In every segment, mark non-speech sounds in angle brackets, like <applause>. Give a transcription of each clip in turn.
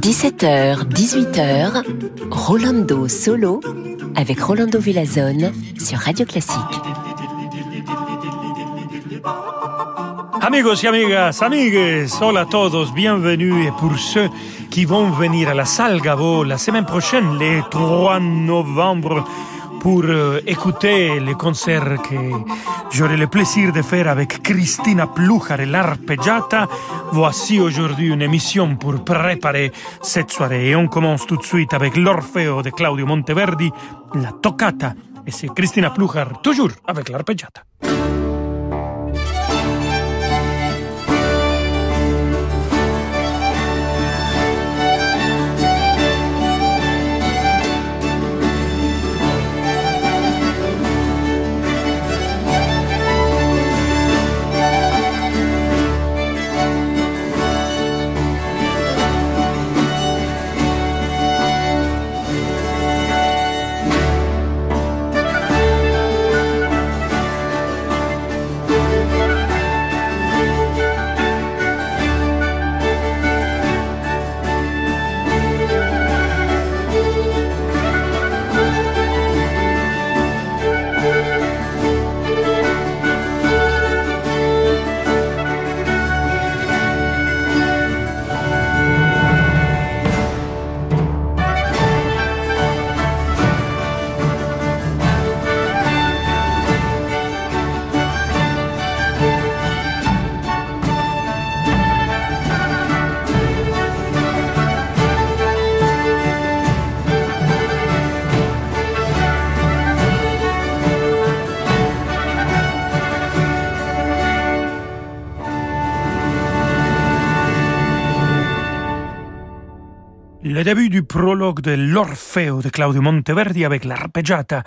17h, 18h, Rolando Solo avec Rolando Villazone sur Radio Classique. Amigos y amigas, amigues, hola a todos, bienvenue. Et pour ceux qui vont venir à la salle Gavo la semaine prochaine, le 3 novembre, pour euh, écouter le concert que j'aurai le plaisir de faire avec Cristina Plujar et l'arpeggiata. Voici aujourd'hui une émission pour préparer cette soirée. Et on commence tout de suite avec l'Orfeo de Claudio Monteverdi, la toccata. Et c'est Cristina Plujar, toujours avec l'arpeggiata. Le début du prologue de l'Orfeo de Claudio Monteverdi avec l'arpeggiata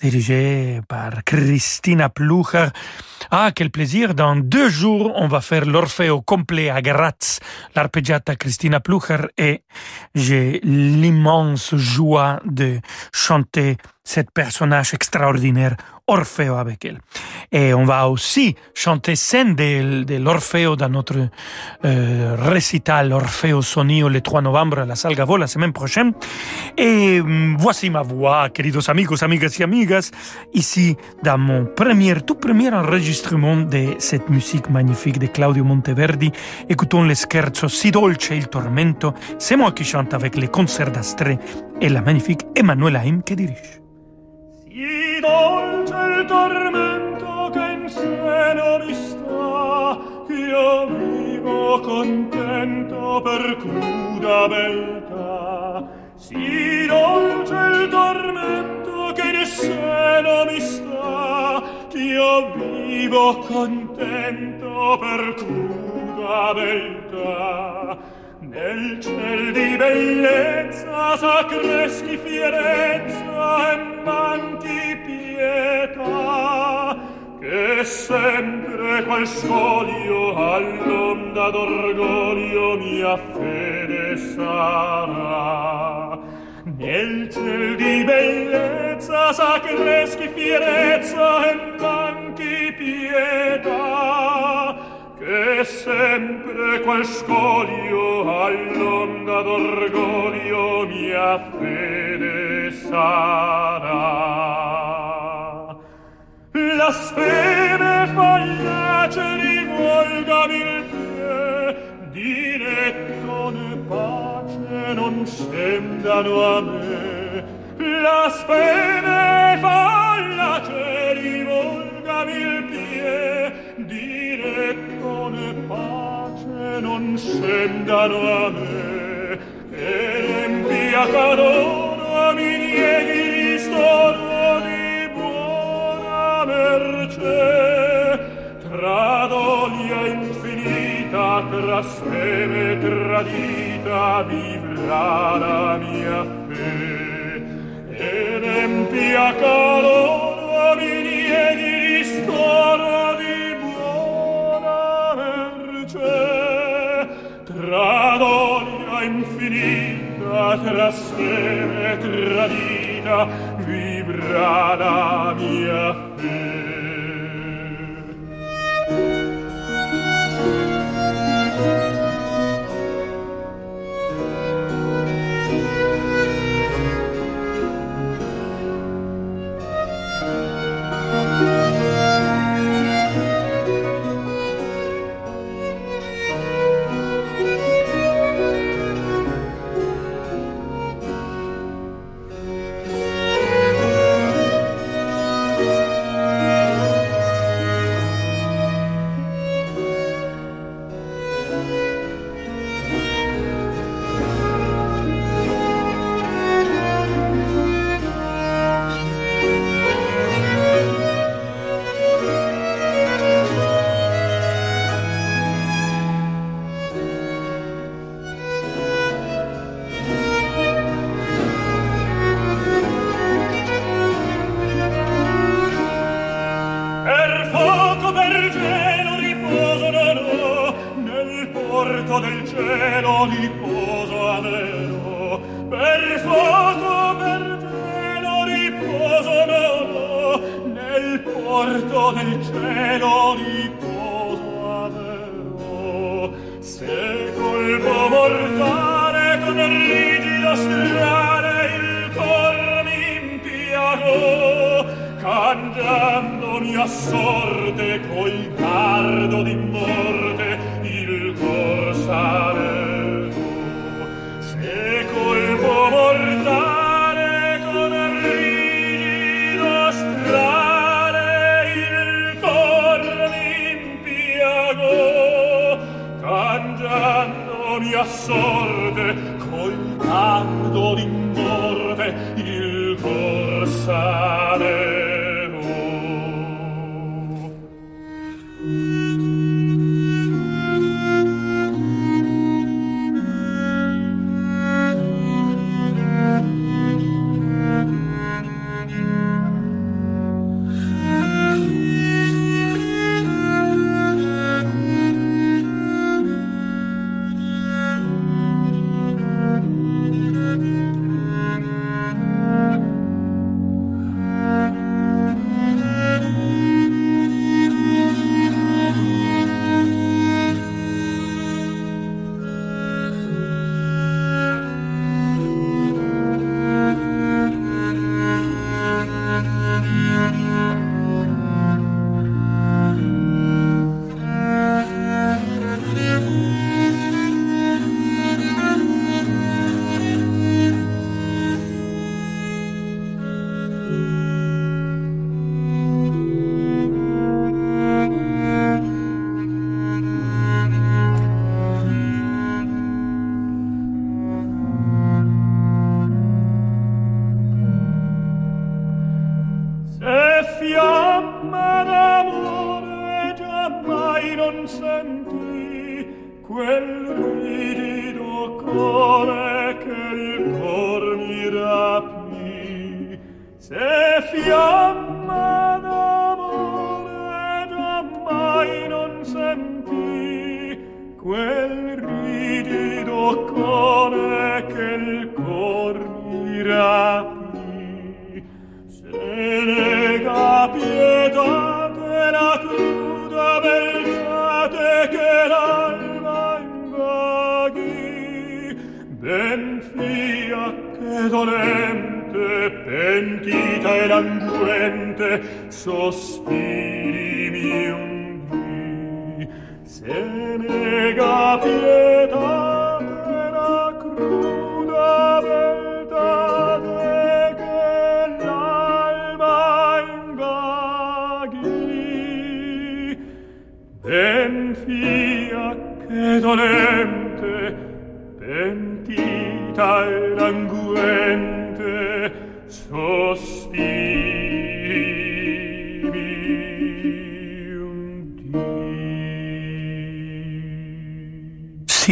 dirigée par Cristina Plucher. Ah, quel plaisir! Dans deux jours, on va faire l'Orfeo complet à Graz, l'arpeggiata Cristina Plucher et j'ai l'immense joie de chanter cet personnage extraordinaire Orfeo avec elle. Et on va aussi chanter scène de, de dans notre euh, récital Orfeo Sonio le 3 novembre à la Salle Gavo la semaine prochaine. Et mm, voici ma voix, queridos amigos, amigas y amigas, ici dans mon tout premier enregistrement de cette musique magnifique de Claudio Monteverdi. Écoutons le scherzo Si dolce il tormento. C'est moi qui chante avec les concerts d'Astrée et la magnifique Emanuela Haim qui dirige. Si dolce il tormento che in seno mi sta, io vivo contento per cruda beltà. Si dolce il tormento che in seno mi sta, io vivo contento per cruda beltà. Nel ciel di bellezza s'accreschi fierezza e manchi pietà, che sempre qual scoglio all'onda d'orgoglio mia fede sarà. nel ciel di bellezza sacreschi fierezza e manchi pietà che sempre quel scoglio all'onda d'orgoglio mia fede sarà. La speme fallace rivolgami il pie diretto ne parla non scendano a me la spene fallace rivolgami il pie diretto ne pace non scendano a me. E l'empia canona mi nieghi ristoro di buona merce tra doli vita tra speme tradita vivrà la mia fe. Ed empia calor domini e di ristoro di buona merce. Tra gloria infinita tra speme tradita vivrà la mia fe. assorde col tardo d'ingorde il corsa se fiamma d'amore già mai non sentì quel rigido core che il cor mi rapì se lega pietà che la cruda beltate che l'alma invaghi ben fia che dolem sentita ed angurente sospiri miei se negati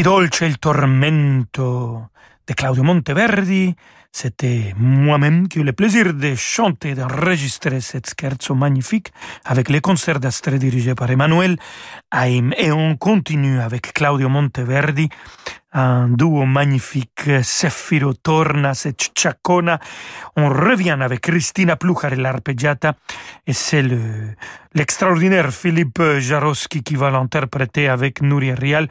dolce il tormento de Claudio Monteverdi, c'était moi-même qui eu le plaisir de chanter, d'enregistrer cet scherzo magnifique avec les concerts d'Astre dirigés par Emmanuel Haim. Et on continue avec Claudio Monteverdi, un duo magnifique, Sefiro Torna, c'est Chacona. On revient avec Christina Pluchar et l'arpeggiata, et c'est le, l'extraordinaire Philippe Jarowski qui va l'interpréter avec Nuria Rial.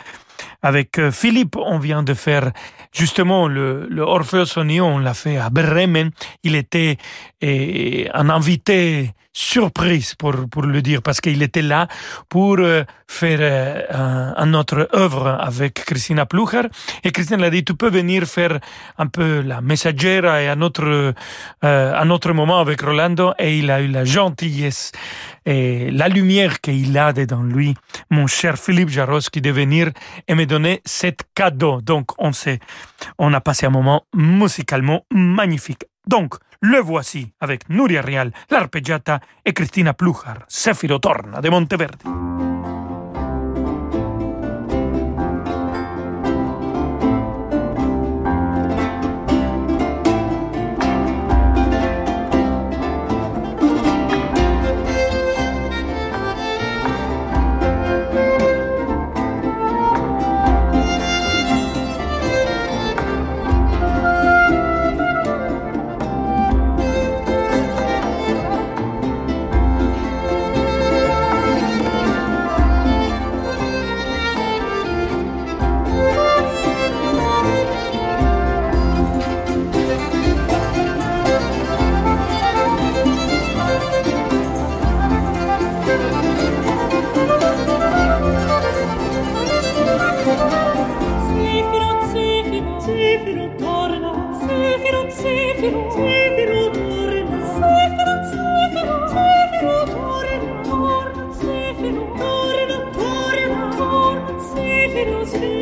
Avec euh, Philippe, on vient de faire justement le, le Orpheus on l'a fait à Bremen. Il était eh, un invité surprise, pour, pour le dire, parce qu'il était là pour euh, faire euh, un, un autre œuvre avec Christina Plucher. Et Christina l'a dit, tu peux venir faire un peu la messagera et un autre, euh, un autre moment avec Rolando. Et il a eu la gentillesse et la lumière qu'il a dedans lui, mon cher Philippe Jarowski, de venir et me donner cet cadeau. Donc, on sait, on a passé un moment musicalement magnifique. Donc, le voici avec Nuria Rial, l'arpeggiata et Cristina Plujar, Sefiro Torna de Monteverdi. Thank you.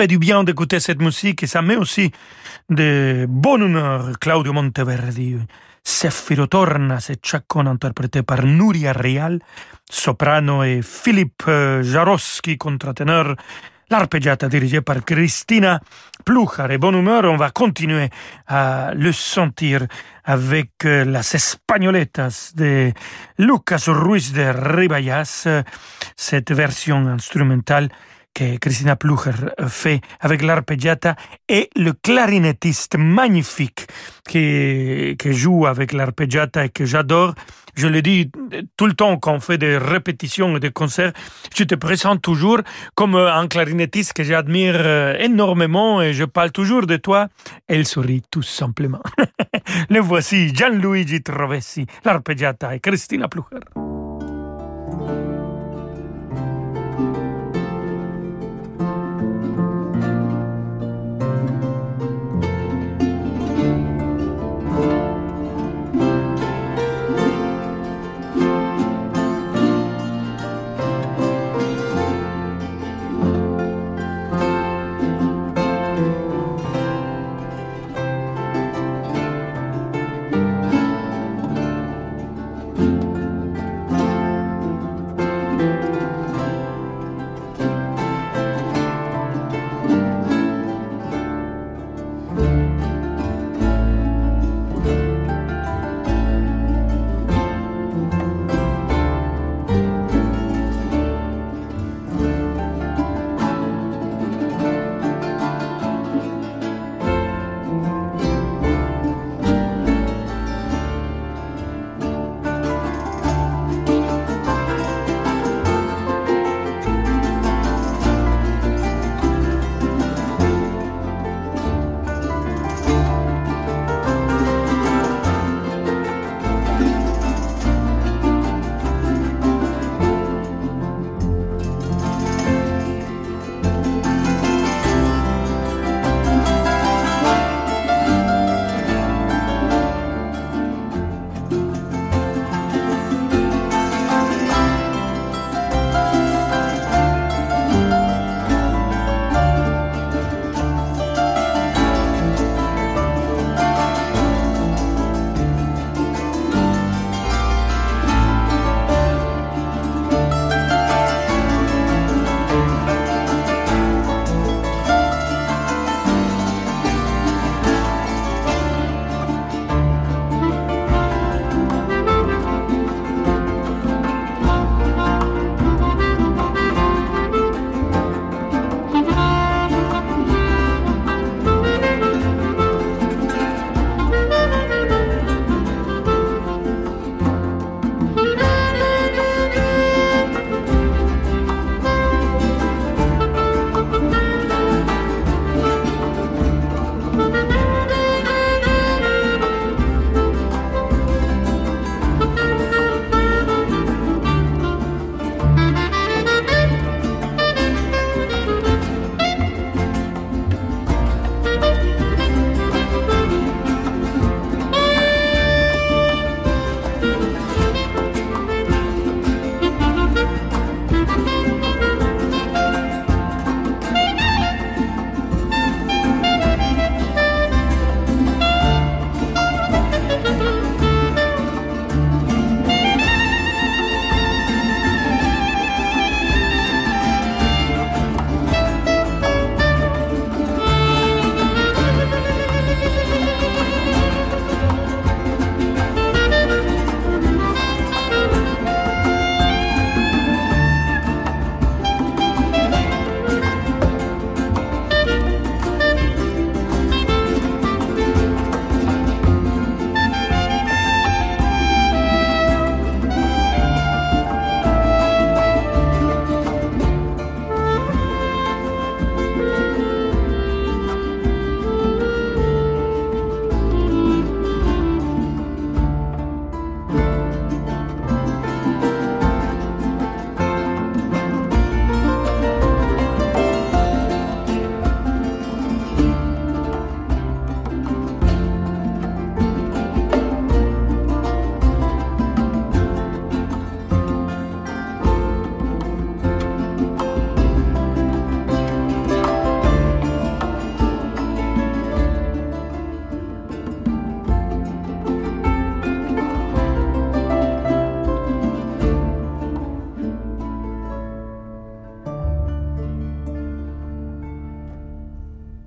Fait du bien d'écouter cette musique et ça met aussi de bonne humeur Claudio Monteverdi. Sefiro Torna, c'est Chacon interprété par Nuria Real, soprano et Philippe euh, Jarosky, contre-ténor. L'arpeggiata dirigée par Christina Pluchar. Et bonne humeur, on va continuer à le sentir avec euh, las Espagnoletas de Lucas Ruiz de Ribayas, cette version instrumentale que Christina Plucher fait avec l'arpeggiata et le clarinettiste magnifique qui, joue avec l'arpeggiata et que j'adore. Je le dis tout le temps quand on fait des répétitions et des concerts, je te présente toujours comme un clarinettiste que j'admire euh, énormément et je parle toujours de toi. Elle sourit tout simplement. <laughs> le voici, Gianluigi Trovessi, l'arpeggiata et Christina Plucher.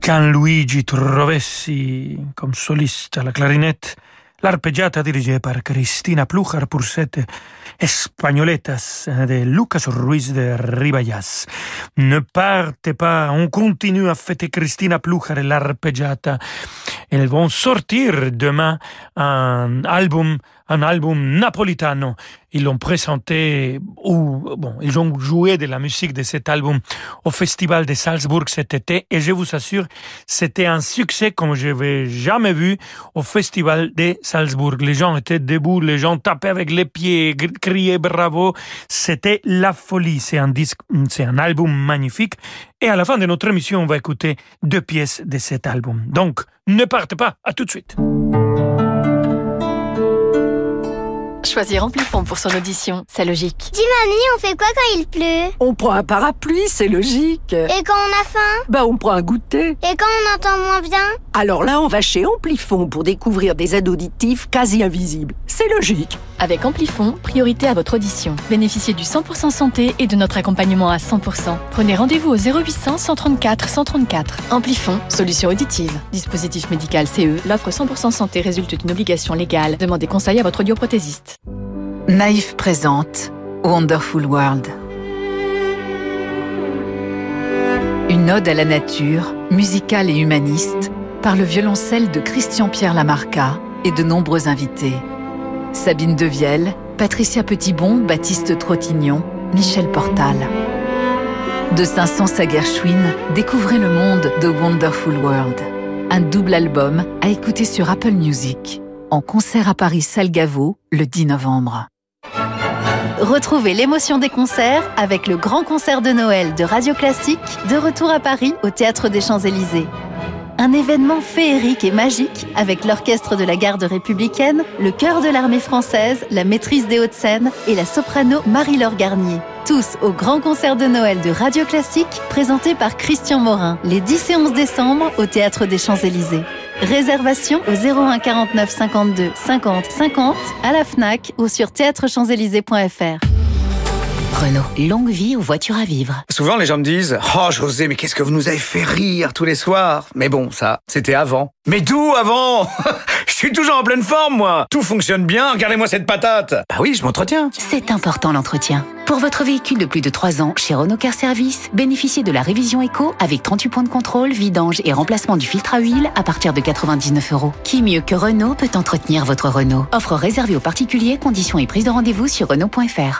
Gianluigi Trovessi comme soliste la clarinette, l'arpeggiata dirigée par Cristina Plujar pour cette Espagnoletas de Lucas Ruiz de Ribayas. Ne partez pas, on continue à fêter Cristina Plujar et l'arpeggiata. Elles vont sortir demain un album un album napolitano. Ils l'ont présenté, ou bon, ils ont joué de la musique de cet album au Festival de Salzbourg cet été, et je vous assure, c'était un succès comme je n'avais jamais vu au Festival de Salzbourg. Les gens étaient debout, les gens tapaient avec les pieds, criaient bravo. C'était la folie. C'est un disque, c'est un album magnifique. Et à la fin de notre émission, on va écouter deux pièces de cet album. Donc, ne partez pas. À tout de suite. Choisir Amplifon pour son audition, c'est logique. Dis mamie, on fait quoi quand il pleut? On prend un parapluie, c'est logique. Et quand on a faim? Bah on prend un goûter. Et quand on entend moins bien? Alors là, on va chez Amplifon pour découvrir des aides auditives quasi invisibles. C'est logique. Avec Amplifon, priorité à votre audition. Bénéficiez du 100% santé et de notre accompagnement à 100%. Prenez rendez-vous au 0800 134 134. Amplifon, solution auditive. Dispositif médical CE, l'offre 100% santé résulte d'une obligation légale. Demandez conseil à votre audioprothésiste. Naïf présente Wonderful World. Une ode à la nature, musicale et humaniste, par le violoncelle de Christian-Pierre Lamarca et de nombreux invités. Sabine Devielle, Patricia Petitbon, Baptiste Trottignon, Michel Portal. De Saint-Saëns à Gershwin, découvrez le monde de Wonderful World. Un double album à écouter sur Apple Music. En concert à Paris Salgavo le 10 novembre. Retrouvez l'émotion des concerts avec le grand concert de Noël de Radio Classique, de retour à Paris au Théâtre des Champs-Élysées. Un événement féerique et magique avec l'orchestre de la garde républicaine, le chœur de l'armée française, la maîtrise des Hauts-de-Seine et la soprano Marie-Laure Garnier. Tous au grand concert de Noël de Radio Classique, présenté par Christian Morin, les 10 et 11 décembre au Théâtre des Champs-Élysées. Réservation au 01 49 52 50 50 à la FNAC ou sur théâtrechamps-élysées.fr. Renault, longue vie aux voitures à vivre. Souvent, les gens me disent Oh, José, mais qu'est-ce que vous nous avez fait rire tous les soirs Mais bon, ça, c'était avant. Mais d'où avant <laughs> Je suis toujours en pleine forme, moi Tout fonctionne bien, regardez-moi cette patate Bah oui, je m'entretiens C'est important l'entretien. Pour votre véhicule de plus de 3 ans, chez Renault Car Service, bénéficiez de la révision éco avec 38 points de contrôle, vidange et remplacement du filtre à huile à partir de 99 euros. Qui mieux que Renault peut entretenir votre Renault? Offre réservée aux particuliers, conditions et prise de rendez-vous sur Renault.fr.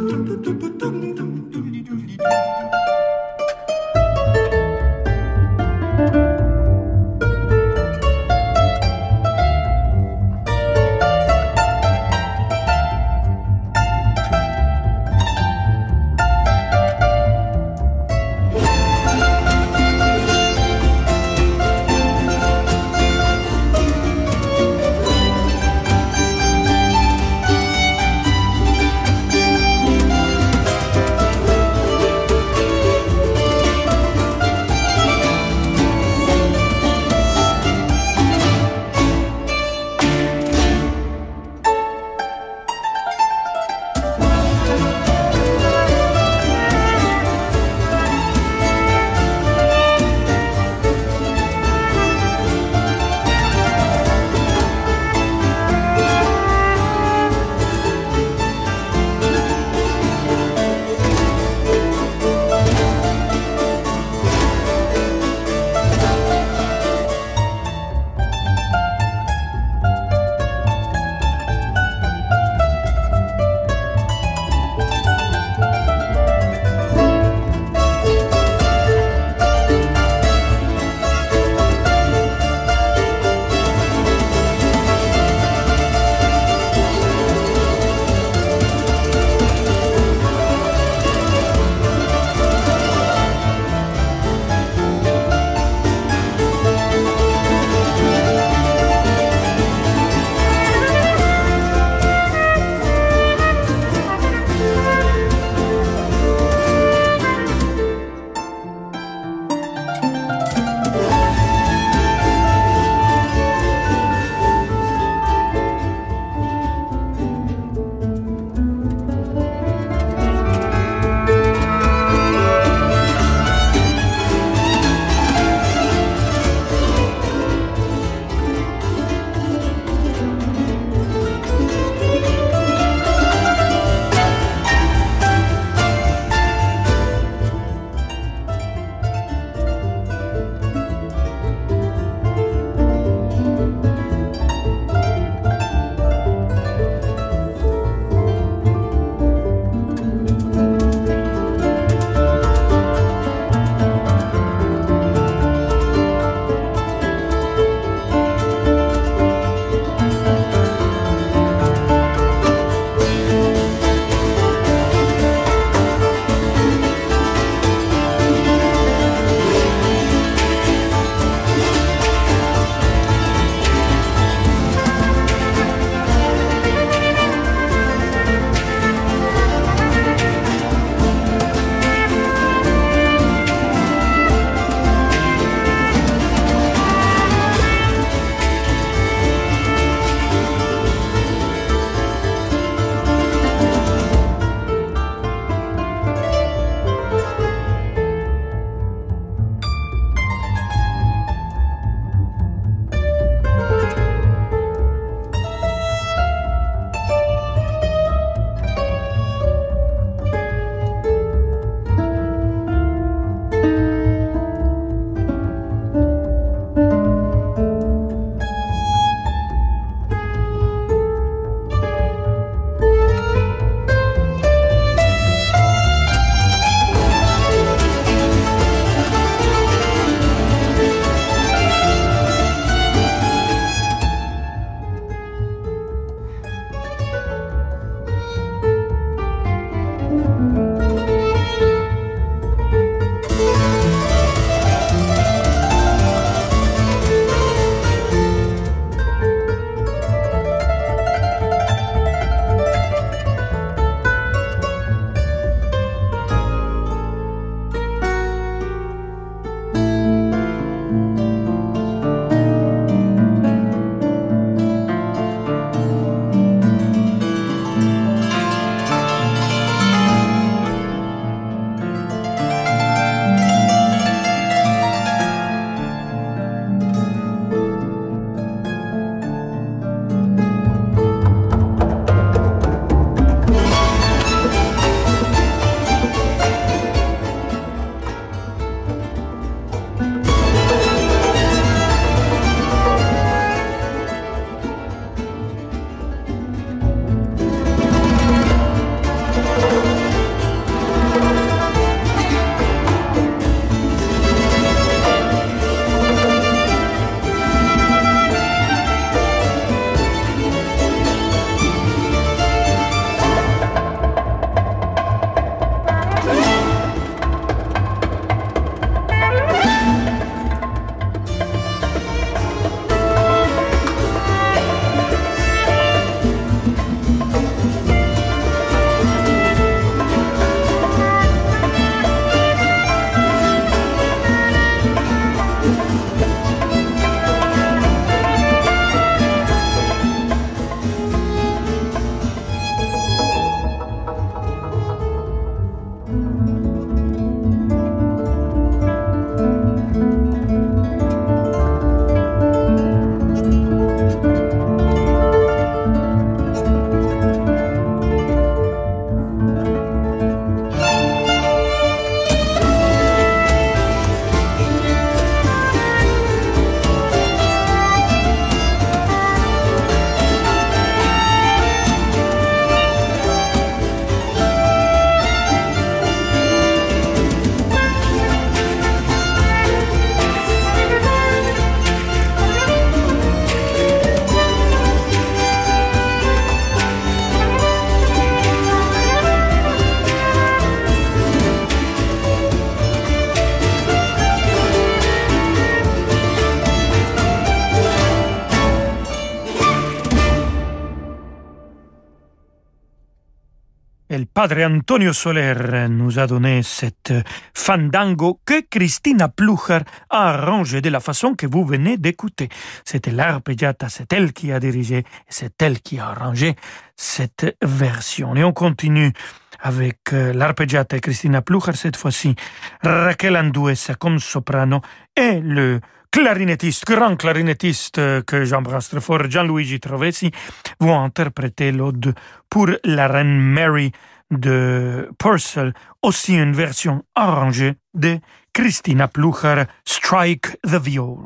Padre Antonio Soler nous a donné cette fandango que Christina Plucher a arrangé de la façon que vous venez d'écouter. C'était l'arpeggiata, c'est elle qui a dirigé, c'est elle qui a arrangé cette version. Et on continue avec euh, l'arpeggiata et Christina Plucher cette fois-ci, Raquel Anduesa comme soprano et le clarinettiste, grand clarinettiste euh, que j'embrasse très fort, Gianluigi Trovesi, vont interpréter l'ode pour la reine Mary de Purcell, aussi une version arrangée de Christina Plucher, Strike the Viol.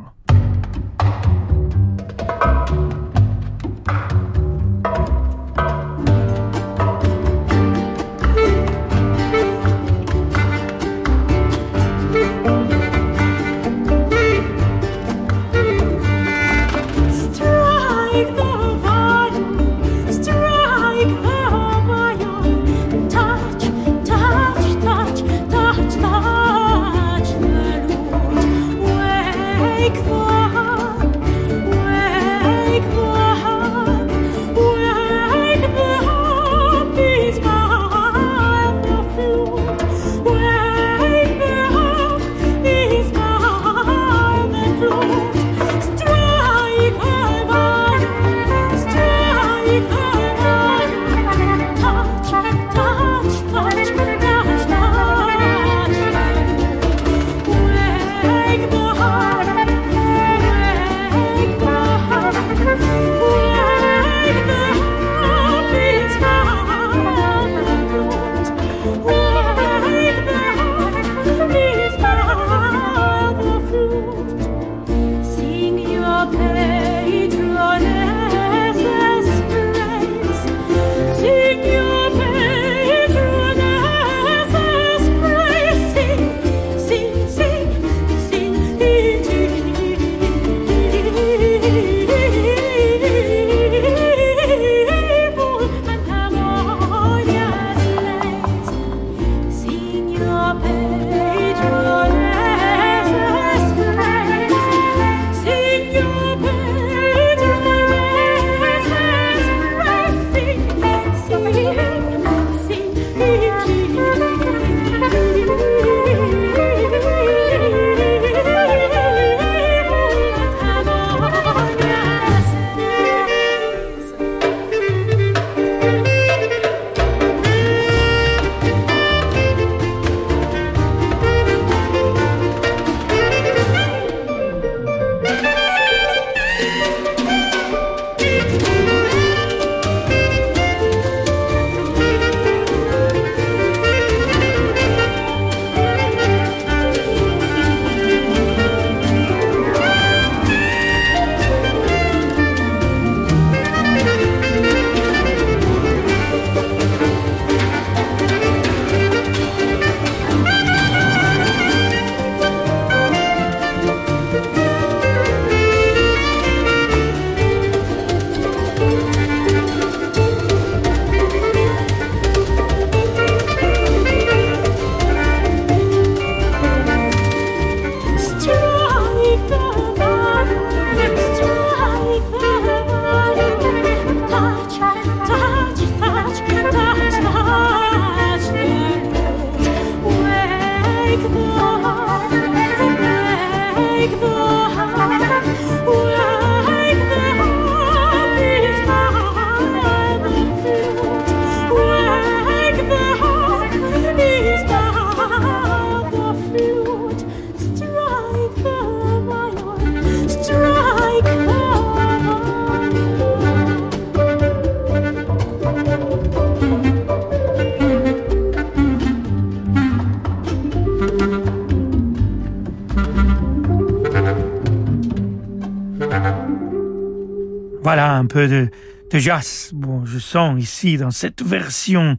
Un peu de, jazz. Bon, je sens ici dans cette version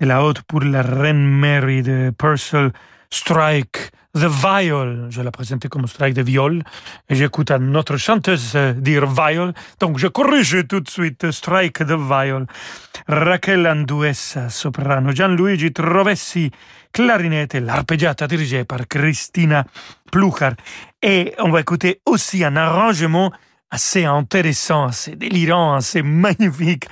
de la haute pour la reine Mary de Purcell, Strike the Viol. Je la présentais comme Strike the Viol j'écoute à notre chanteuse euh, dire Viol, donc je corrige tout de suite Strike the Viol. Raquel Anduessa, soprano, Gianluigi Trovessi, clarinette et l'arpeggiata dirigée par Christina Pluchar. Et on va écouter aussi un arrangement assez intéressant, assez délirant, assez magnifique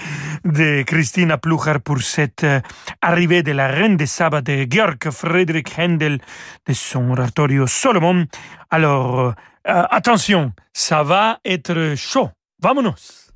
de Christina Plucher pour cette euh, arrivée de la reine des sabbats de Georg Friedrich Händel de son oratorio Solomon. Alors, euh, euh, attention, ça va être chaud. Vamonos!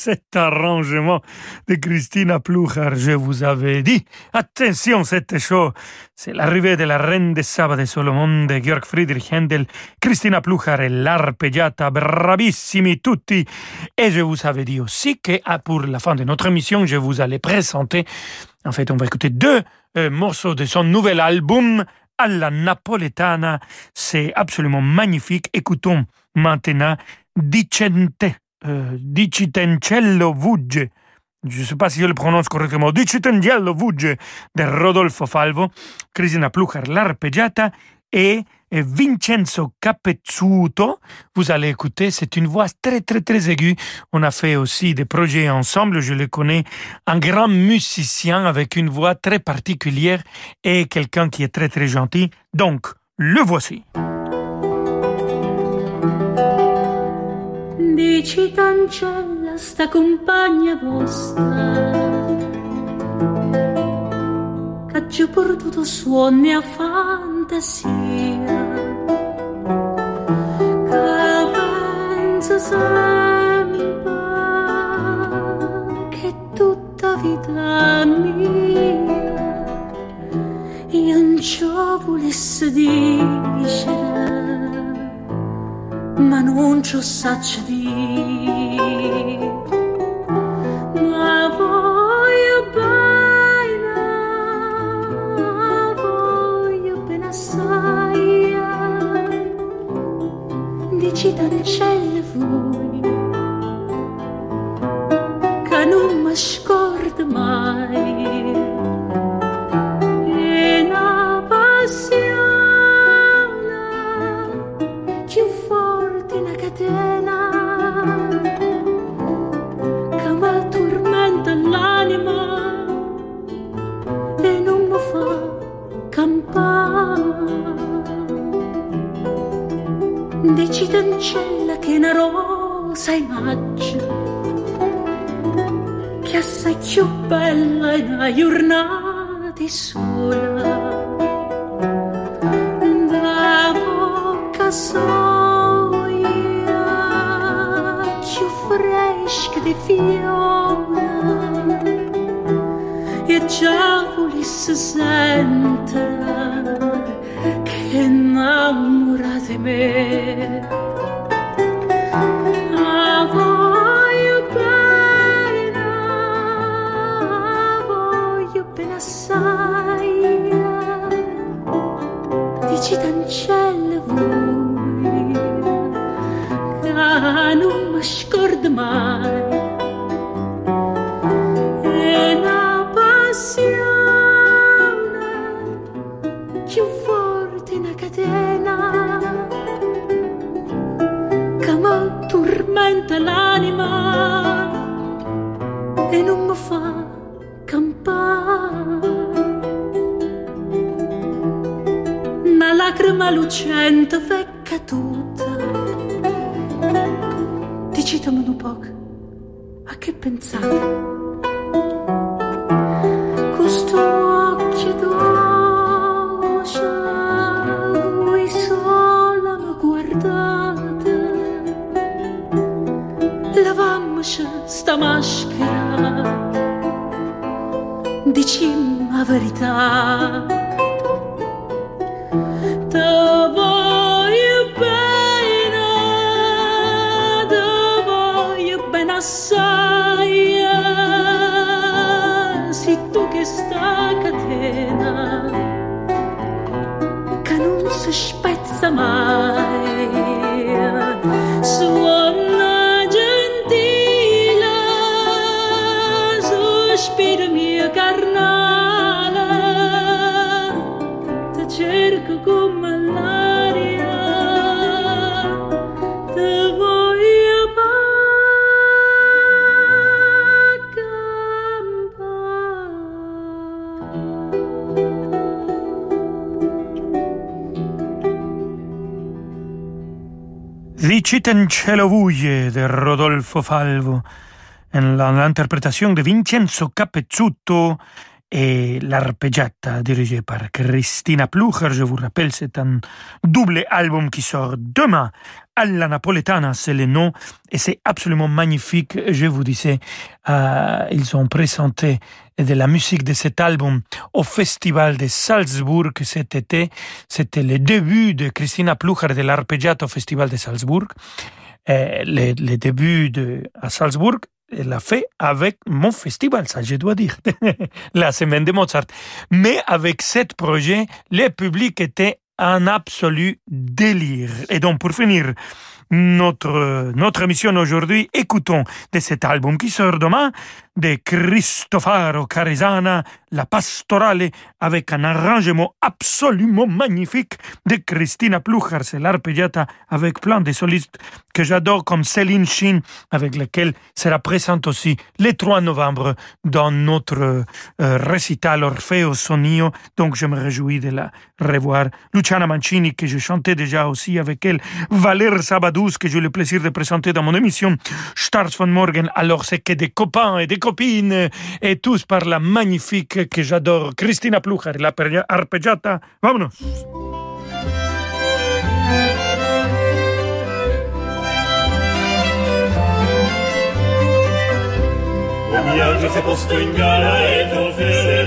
Cet arrangement de Christina Plucher, je vous avais dit. Attention, c'était chaud. C'est l'arrivée de la reine des sabbats de Solomon de Georg Friedrich Händel, Christina Plucher et l'arpeggiata bravissimi tutti. Et je vous avais dit aussi que ah, pour la fin de notre émission, je vous allais présenter, en fait, on va écouter deux euh, morceaux de son nouvel album, alla napoletana. C'est absolument magnifique. Écoutons maintenant Dicente. Dicitencello Vugge je ne sais pas si je le prononce correctement, Du Citangello Vugge de Rodolfo Falvo, Cristina Pluchar, l'arpeggiata et Vincenzo Capezzuto. Vous allez écouter, c'est une voix très très très aiguë. On a fait aussi des projets ensemble, je le connais, un grand musicien avec une voix très particulière et quelqu'un qui est très très gentil. Donc, le voici. Dici cancella sta compagna vostra. Che ci portato suoni a fantasia. Che pensa sempre Che tutta vita mia. Io non ci volesse dire ma non ci saccio di. Ma voglio bene voglio bene assai dici t'ancelle voi che non mi scordo mai sola da bocca soia più fresca di fiora e già volesse sente che innamora di me verità Vicitencello Vugge de Rodolfo Falvo en la, interprétation de Vincenzo Capezzuto et l'arpeggiata dirigée par Christina Plucher. Je vous rappelle, c'est un double album qui sort demain. Alla Napoletana, c'est le nom, et c'est absolument magnifique. Je vous disais, euh, ils ont présenté de la musique de cet album au Festival de Salzbourg cet été. C'était le début de Christina Plucher de l'arpeggiata au Festival de Salzbourg. Euh, le, début de, à Salzbourg, elle l'a fait avec mon festival, ça je dois dire, <laughs> la semaine de Mozart. Mais avec ce projet, le public était un absolu délire. Et donc pour finir notre, notre émission aujourd'hui, écoutons de cet album qui sort demain de Cristofaro Caresana, La Pastorale, avec un arrangement absolument magnifique de Christina Pluchar, c'est l'arpeggiata avec plein de solistes que j'adore comme Céline Chin, avec laquelle sera présente aussi le 3 novembre dans notre euh, récital Orfeo Sonio. Donc je me réjouis de la revoir. Luciana Mancini, que je chantais déjà aussi avec elle. Valer Sabadous, que j'ai le plaisir de présenter dans mon émission. Stars von Morgen. Alors c'est que des copains et des copines, et tous par la magnifique que j'adore, Christina Pluchar, la arpeggiata. Vámonos. Ogni anno si è posto in gara e trofeo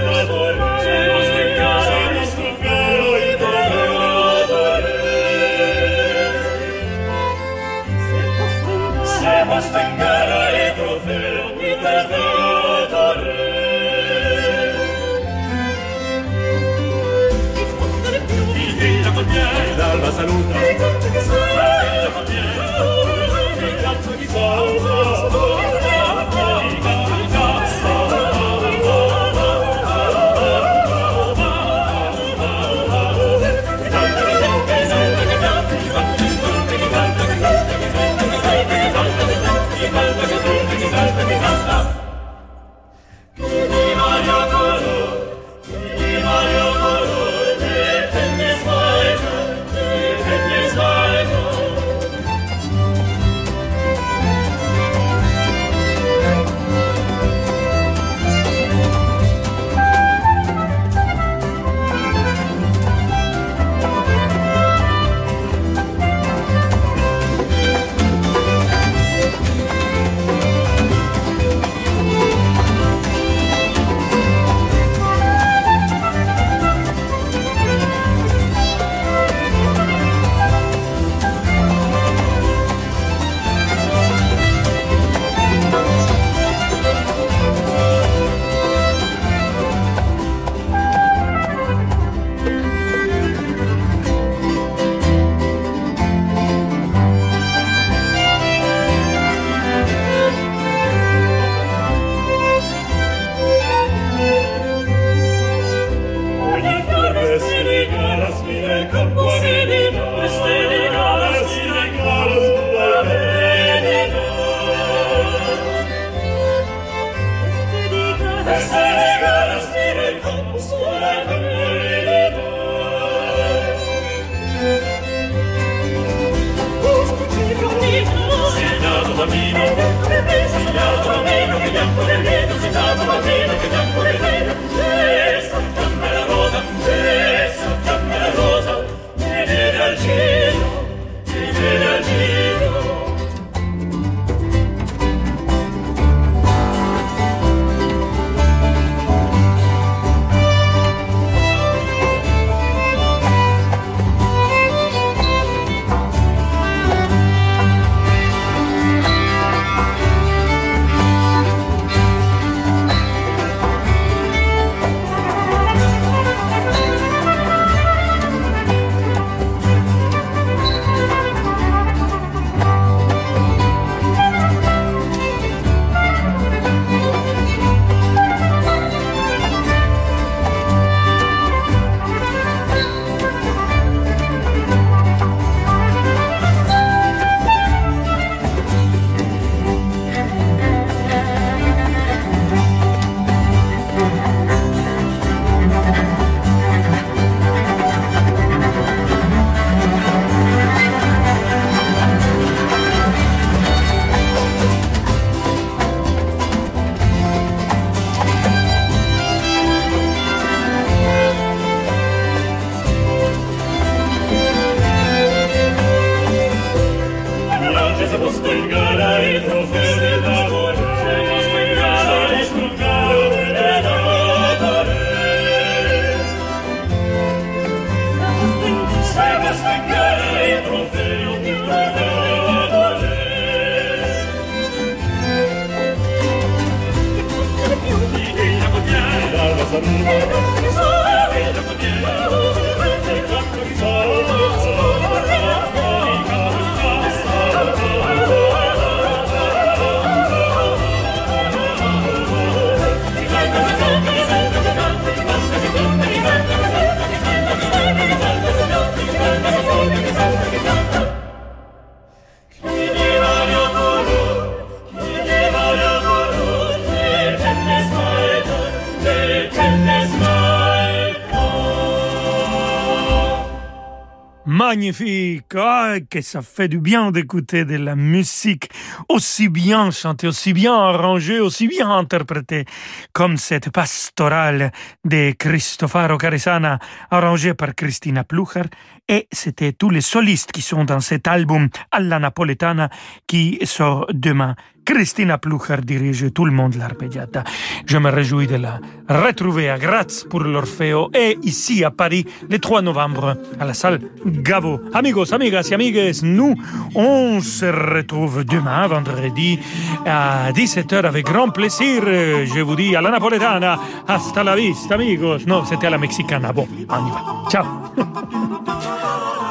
Magnifique. Ah, que ça fait du bien d'écouter de la musique aussi bien chantée, aussi bien arrangée, aussi bien interprétée comme cette pastorale de Cristofaro Caresana arrangée par Christina Plucher. Et c'était tous les solistes qui sont dans cet album alla napoletana qui sort demain. Christina Plucher dirige tout le monde l'arpeggiata. Je me réjouis de la retrouver à Graz pour l'Orfeo et ici à Paris le 3 novembre à la salle Gavo. Amigos, amigas et amigues, nous, on se retrouve demain, vendredi, à 17h avec grand plaisir. Je vous dis à la napoletana. Hasta la vista, amigos. Non, c'était à la mexicana. Bon, on y va. Ciao. <laughs>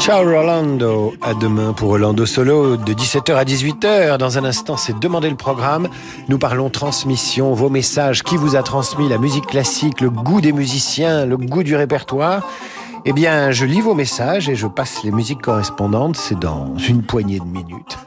Ciao Rolando, à demain pour Rolando Solo de 17h à 18h. Dans un instant, c'est demander le programme. Nous parlons transmission, vos messages, qui vous a transmis la musique classique, le goût des musiciens, le goût du répertoire. Eh bien, je lis vos messages et je passe les musiques correspondantes. C'est dans une poignée de minutes.